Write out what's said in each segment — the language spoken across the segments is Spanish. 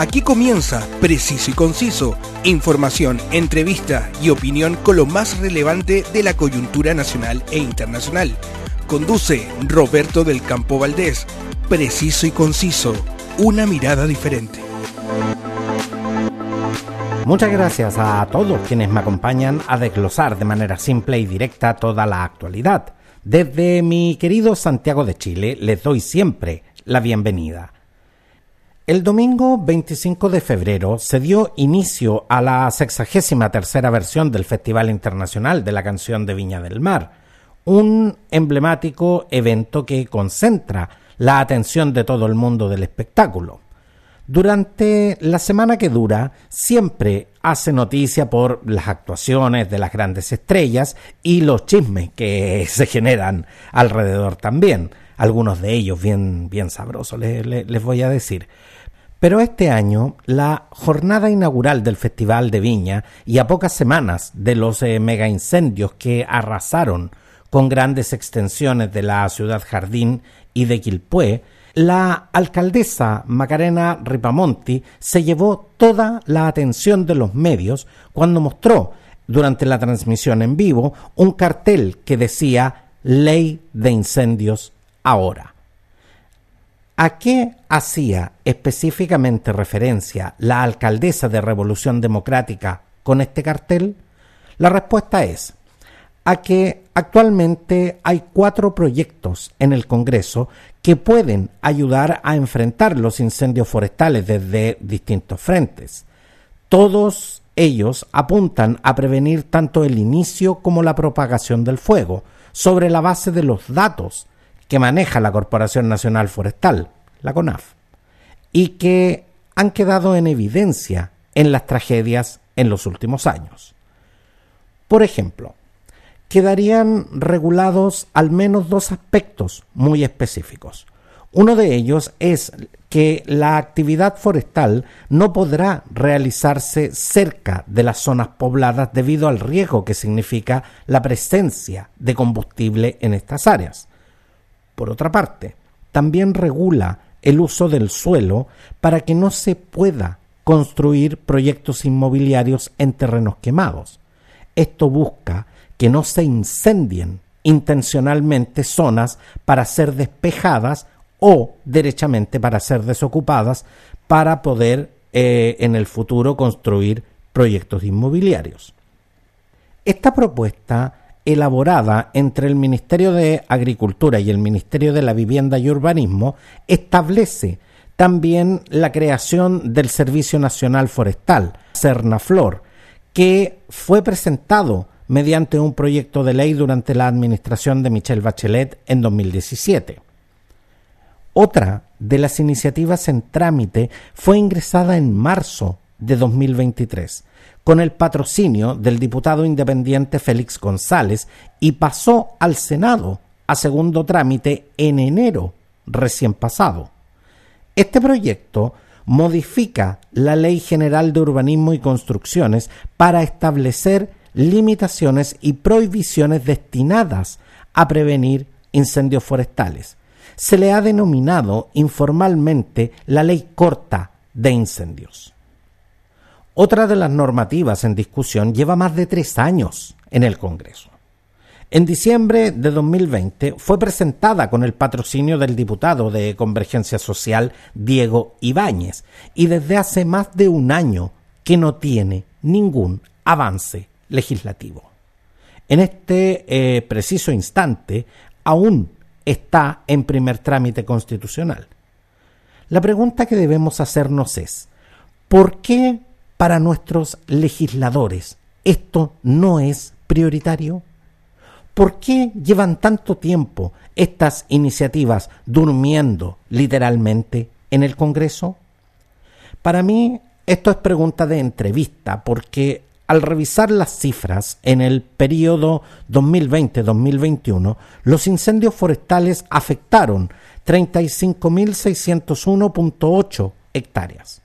Aquí comienza Preciso y Conciso, información, entrevista y opinión con lo más relevante de la coyuntura nacional e internacional. Conduce Roberto del Campo Valdés. Preciso y Conciso, una mirada diferente. Muchas gracias a todos quienes me acompañan a desglosar de manera simple y directa toda la actualidad. Desde mi querido Santiago de Chile les doy siempre la bienvenida. El domingo 25 de febrero se dio inicio a la sexagésima tercera versión del Festival Internacional de la Canción de Viña del Mar, un emblemático evento que concentra la atención de todo el mundo del espectáculo. Durante la semana que dura, siempre hace noticia por las actuaciones de las grandes estrellas y los chismes que se generan alrededor también. Algunos de ellos bien, bien sabrosos, les, les voy a decir. Pero este año, la jornada inaugural del Festival de Viña y a pocas semanas de los eh, mega incendios que arrasaron con grandes extensiones de la ciudad jardín y de Quilpué, la alcaldesa Macarena Ripamonti se llevó toda la atención de los medios cuando mostró durante la transmisión en vivo un cartel que decía Ley de Incendios ahora. ¿A qué hacía específicamente referencia la alcaldesa de Revolución Democrática con este cartel? La respuesta es a que actualmente hay cuatro proyectos en el Congreso que pueden ayudar a enfrentar los incendios forestales desde distintos frentes. Todos ellos apuntan a prevenir tanto el inicio como la propagación del fuego, sobre la base de los datos que maneja la Corporación Nacional Forestal, la CONAF, y que han quedado en evidencia en las tragedias en los últimos años. Por ejemplo, quedarían regulados al menos dos aspectos muy específicos. Uno de ellos es que la actividad forestal no podrá realizarse cerca de las zonas pobladas debido al riesgo que significa la presencia de combustible en estas áreas. Por otra parte, también regula el uso del suelo para que no se pueda construir proyectos inmobiliarios en terrenos quemados. Esto busca que no se incendien intencionalmente zonas para ser despejadas o derechamente para ser desocupadas para poder eh, en el futuro construir proyectos inmobiliarios. Esta propuesta elaborada entre el Ministerio de Agricultura y el Ministerio de la Vivienda y Urbanismo establece también la creación del Servicio Nacional Forestal, Cernaflor, que fue presentado mediante un proyecto de ley durante la administración de Michelle Bachelet en 2017. Otra de las iniciativas en trámite fue ingresada en marzo de 2023 con el patrocinio del diputado independiente Félix González y pasó al Senado a segundo trámite en enero recién pasado. Este proyecto modifica la Ley General de Urbanismo y Construcciones para establecer limitaciones y prohibiciones destinadas a prevenir incendios forestales. Se le ha denominado informalmente la Ley Corta de Incendios. Otra de las normativas en discusión lleva más de tres años en el Congreso. En diciembre de 2020 fue presentada con el patrocinio del diputado de Convergencia Social Diego Ibáñez y desde hace más de un año que no tiene ningún avance legislativo. En este eh, preciso instante aún está en primer trámite constitucional. La pregunta que debemos hacernos es, ¿por qué para nuestros legisladores esto no es prioritario? ¿Por qué llevan tanto tiempo estas iniciativas durmiendo literalmente en el Congreso? Para mí esto es pregunta de entrevista porque al revisar las cifras en el periodo 2020-2021, los incendios forestales afectaron 35.601.8 hectáreas.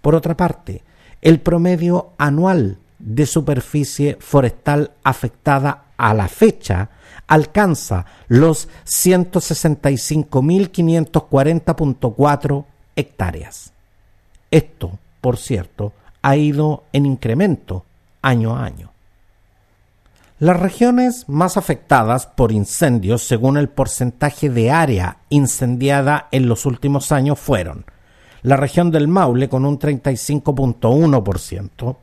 Por otra parte, el promedio anual de superficie forestal afectada a la fecha alcanza los 165.540.4 hectáreas. Esto, por cierto, ha ido en incremento año a año. Las regiones más afectadas por incendios según el porcentaje de área incendiada en los últimos años fueron la región del Maule con un 35.1%,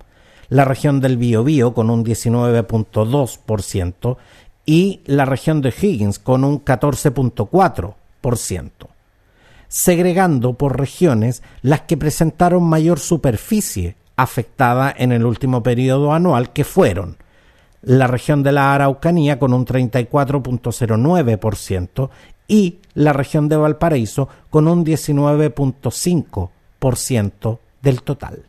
la región del Biobío con un 19.2% y la región de Higgins con un 14.4%, segregando por regiones las que presentaron mayor superficie afectada en el último periodo anual que fueron la región de la Araucanía con un 34.09% y la región de Valparaíso con un 19.5% del total.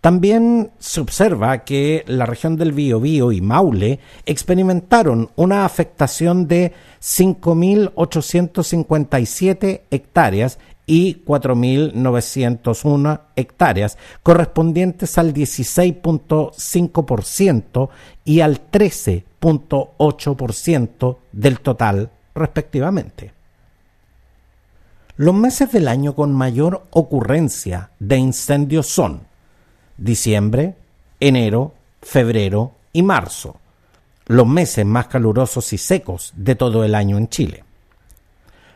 También se observa que la región del Biobío y Maule experimentaron una afectación de 5.857 hectáreas y 4.901 hectáreas, correspondientes al 16.5% y al 13.8% del total, respectivamente. Los meses del año con mayor ocurrencia de incendios son diciembre, enero, febrero y marzo, los meses más calurosos y secos de todo el año en Chile.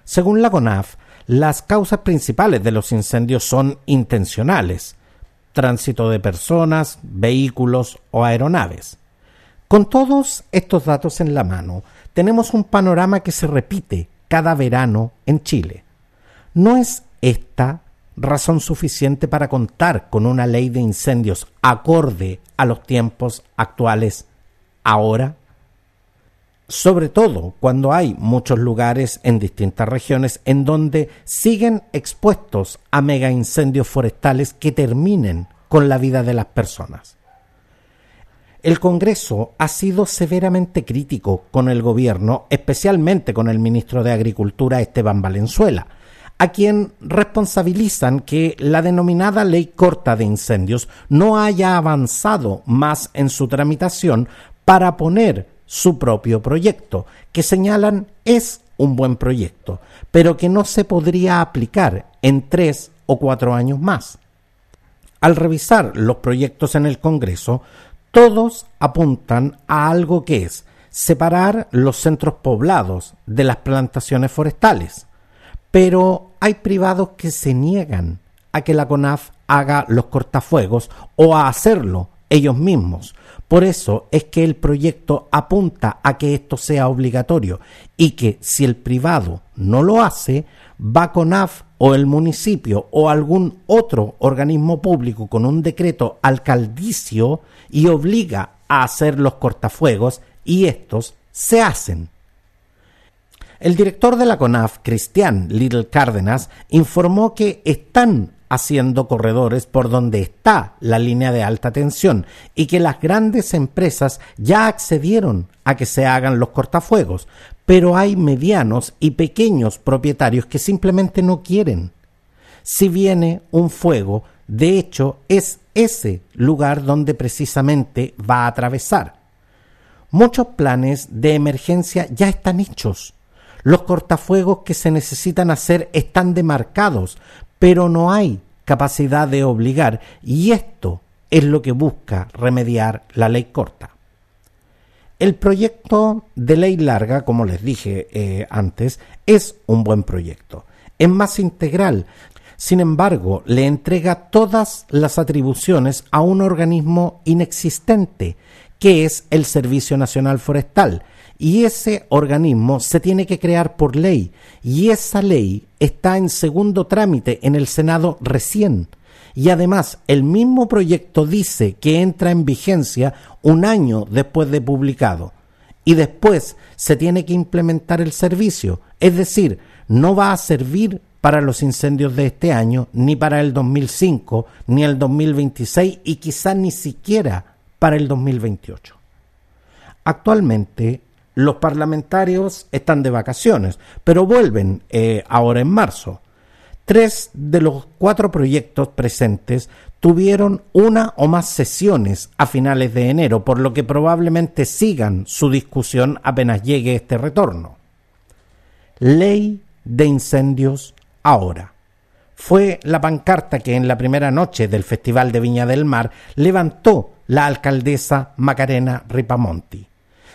Según la CONAF, las causas principales de los incendios son intencionales, tránsito de personas, vehículos o aeronaves. Con todos estos datos en la mano, tenemos un panorama que se repite cada verano en Chile. ¿No es esta razón suficiente para contar con una ley de incendios acorde a los tiempos actuales ahora? sobre todo cuando hay muchos lugares en distintas regiones en donde siguen expuestos a mega incendios forestales que terminen con la vida de las personas. El Congreso ha sido severamente crítico con el gobierno, especialmente con el ministro de Agricultura Esteban Valenzuela, a quien responsabilizan que la denominada ley corta de incendios no haya avanzado más en su tramitación para poner su propio proyecto, que señalan es un buen proyecto, pero que no se podría aplicar en tres o cuatro años más. Al revisar los proyectos en el Congreso, todos apuntan a algo que es separar los centros poblados de las plantaciones forestales. Pero hay privados que se niegan a que la CONAF haga los cortafuegos o a hacerlo ellos mismos, por eso es que el proyecto apunta a que esto sea obligatorio y que si el privado no lo hace, va CONAF o el municipio o algún otro organismo público con un decreto alcaldicio y obliga a hacer los cortafuegos y estos se hacen. El director de la CONAF, Cristian Little Cárdenas, informó que están haciendo corredores por donde está la línea de alta tensión y que las grandes empresas ya accedieron a que se hagan los cortafuegos, pero hay medianos y pequeños propietarios que simplemente no quieren. Si viene un fuego, de hecho es ese lugar donde precisamente va a atravesar. Muchos planes de emergencia ya están hechos. Los cortafuegos que se necesitan hacer están demarcados, pero no hay capacidad de obligar y esto es lo que busca remediar la ley corta. El proyecto de ley larga, como les dije eh, antes, es un buen proyecto. Es más integral. Sin embargo, le entrega todas las atribuciones a un organismo inexistente, que es el Servicio Nacional Forestal, y ese organismo se tiene que crear por ley y esa ley está en segundo trámite en el Senado recién. Y además, el mismo proyecto dice que entra en vigencia un año después de publicado. Y después se tiene que implementar el servicio. Es decir, no va a servir para los incendios de este año, ni para el 2005, ni el 2026 y quizás ni siquiera para el 2028. Actualmente, los parlamentarios están de vacaciones, pero vuelven eh, ahora en marzo. Tres de los cuatro proyectos presentes tuvieron una o más sesiones a finales de enero, por lo que probablemente sigan su discusión apenas llegue este retorno. Ley de incendios ahora. fue la pancarta que en la primera noche del Festival de Viña del Mar levantó la alcaldesa Macarena Ripamonti,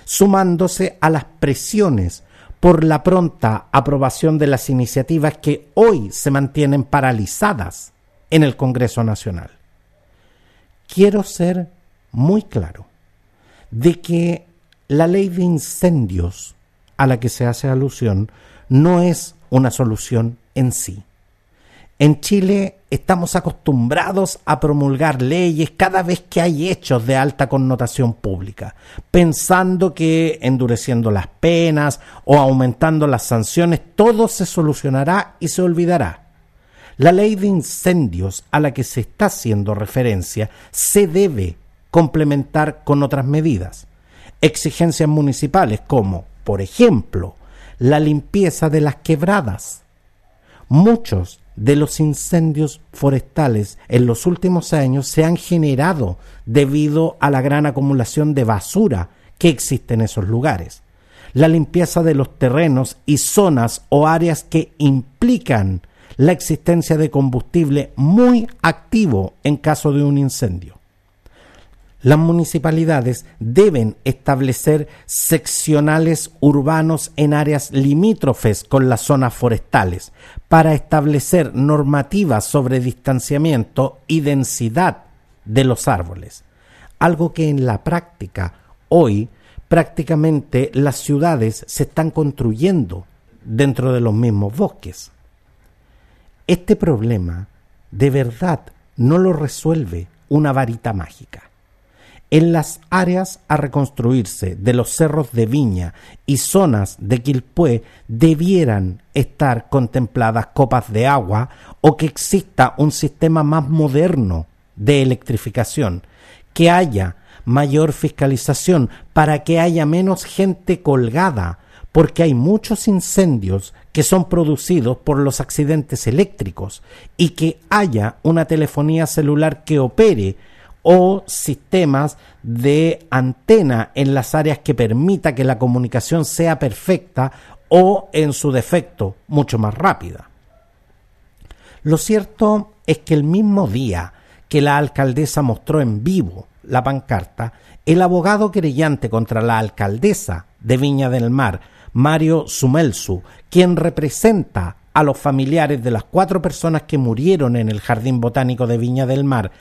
sumándose a las presiones por la pronta aprobación de las iniciativas que hoy se mantienen paralizadas en el Congreso Nacional. Quiero ser muy claro de que la ley de incendios a la que se hace alusión no es una solución en sí. En Chile estamos acostumbrados a promulgar leyes cada vez que hay hechos de alta connotación pública, pensando que endureciendo las penas o aumentando las sanciones todo se solucionará y se olvidará. La ley de incendios a la que se está haciendo referencia se debe complementar con otras medidas. Exigencias municipales como, por ejemplo, la limpieza de las quebradas. Muchos de los incendios forestales en los últimos años se han generado debido a la gran acumulación de basura que existe en esos lugares. La limpieza de los terrenos y zonas o áreas que implican la existencia de combustible muy activo en caso de un incendio las municipalidades deben establecer seccionales urbanos en áreas limítrofes con las zonas forestales para establecer normativas sobre distanciamiento y densidad de los árboles, algo que en la práctica hoy prácticamente las ciudades se están construyendo dentro de los mismos bosques. Este problema de verdad no lo resuelve una varita mágica en las áreas a reconstruirse de los cerros de Viña y zonas de Quilpué debieran estar contempladas copas de agua o que exista un sistema más moderno de electrificación, que haya mayor fiscalización para que haya menos gente colgada, porque hay muchos incendios que son producidos por los accidentes eléctricos y que haya una telefonía celular que opere o sistemas de antena en las áreas que permita que la comunicación sea perfecta o en su defecto mucho más rápida. Lo cierto es que el mismo día que la alcaldesa mostró en vivo la pancarta, el abogado querellante contra la alcaldesa de Viña del Mar, Mario Sumelsu, quien representa a los familiares de las cuatro personas que murieron en el Jardín Botánico de Viña del Mar,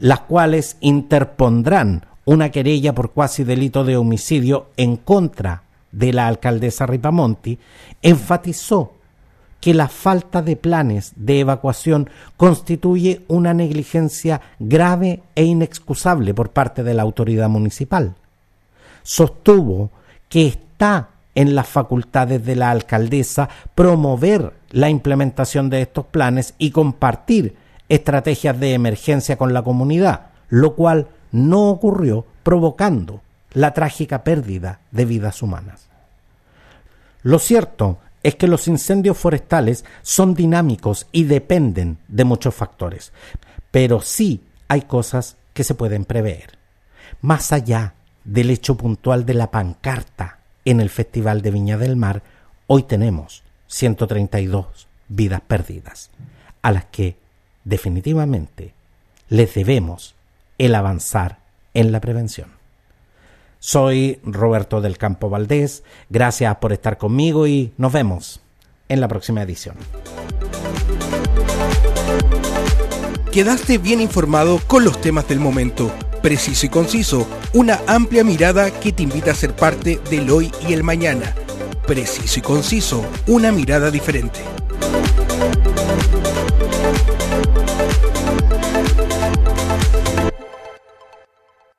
las cuales interpondrán una querella por cuasi delito de homicidio en contra de la alcaldesa Ripamonti, enfatizó que la falta de planes de evacuación constituye una negligencia grave e inexcusable por parte de la autoridad municipal. Sostuvo que está en las facultades de la alcaldesa promover la implementación de estos planes y compartir estrategias de emergencia con la comunidad, lo cual no ocurrió provocando la trágica pérdida de vidas humanas. Lo cierto es que los incendios forestales son dinámicos y dependen de muchos factores, pero sí hay cosas que se pueden prever. Más allá del hecho puntual de la pancarta en el Festival de Viña del Mar, hoy tenemos 132 vidas perdidas, a las que definitivamente les debemos el avanzar en la prevención. Soy Roberto del Campo Valdés, gracias por estar conmigo y nos vemos en la próxima edición. Quedaste bien informado con los temas del momento, preciso y conciso, una amplia mirada que te invita a ser parte del hoy y el mañana. Preciso y conciso, una mirada diferente.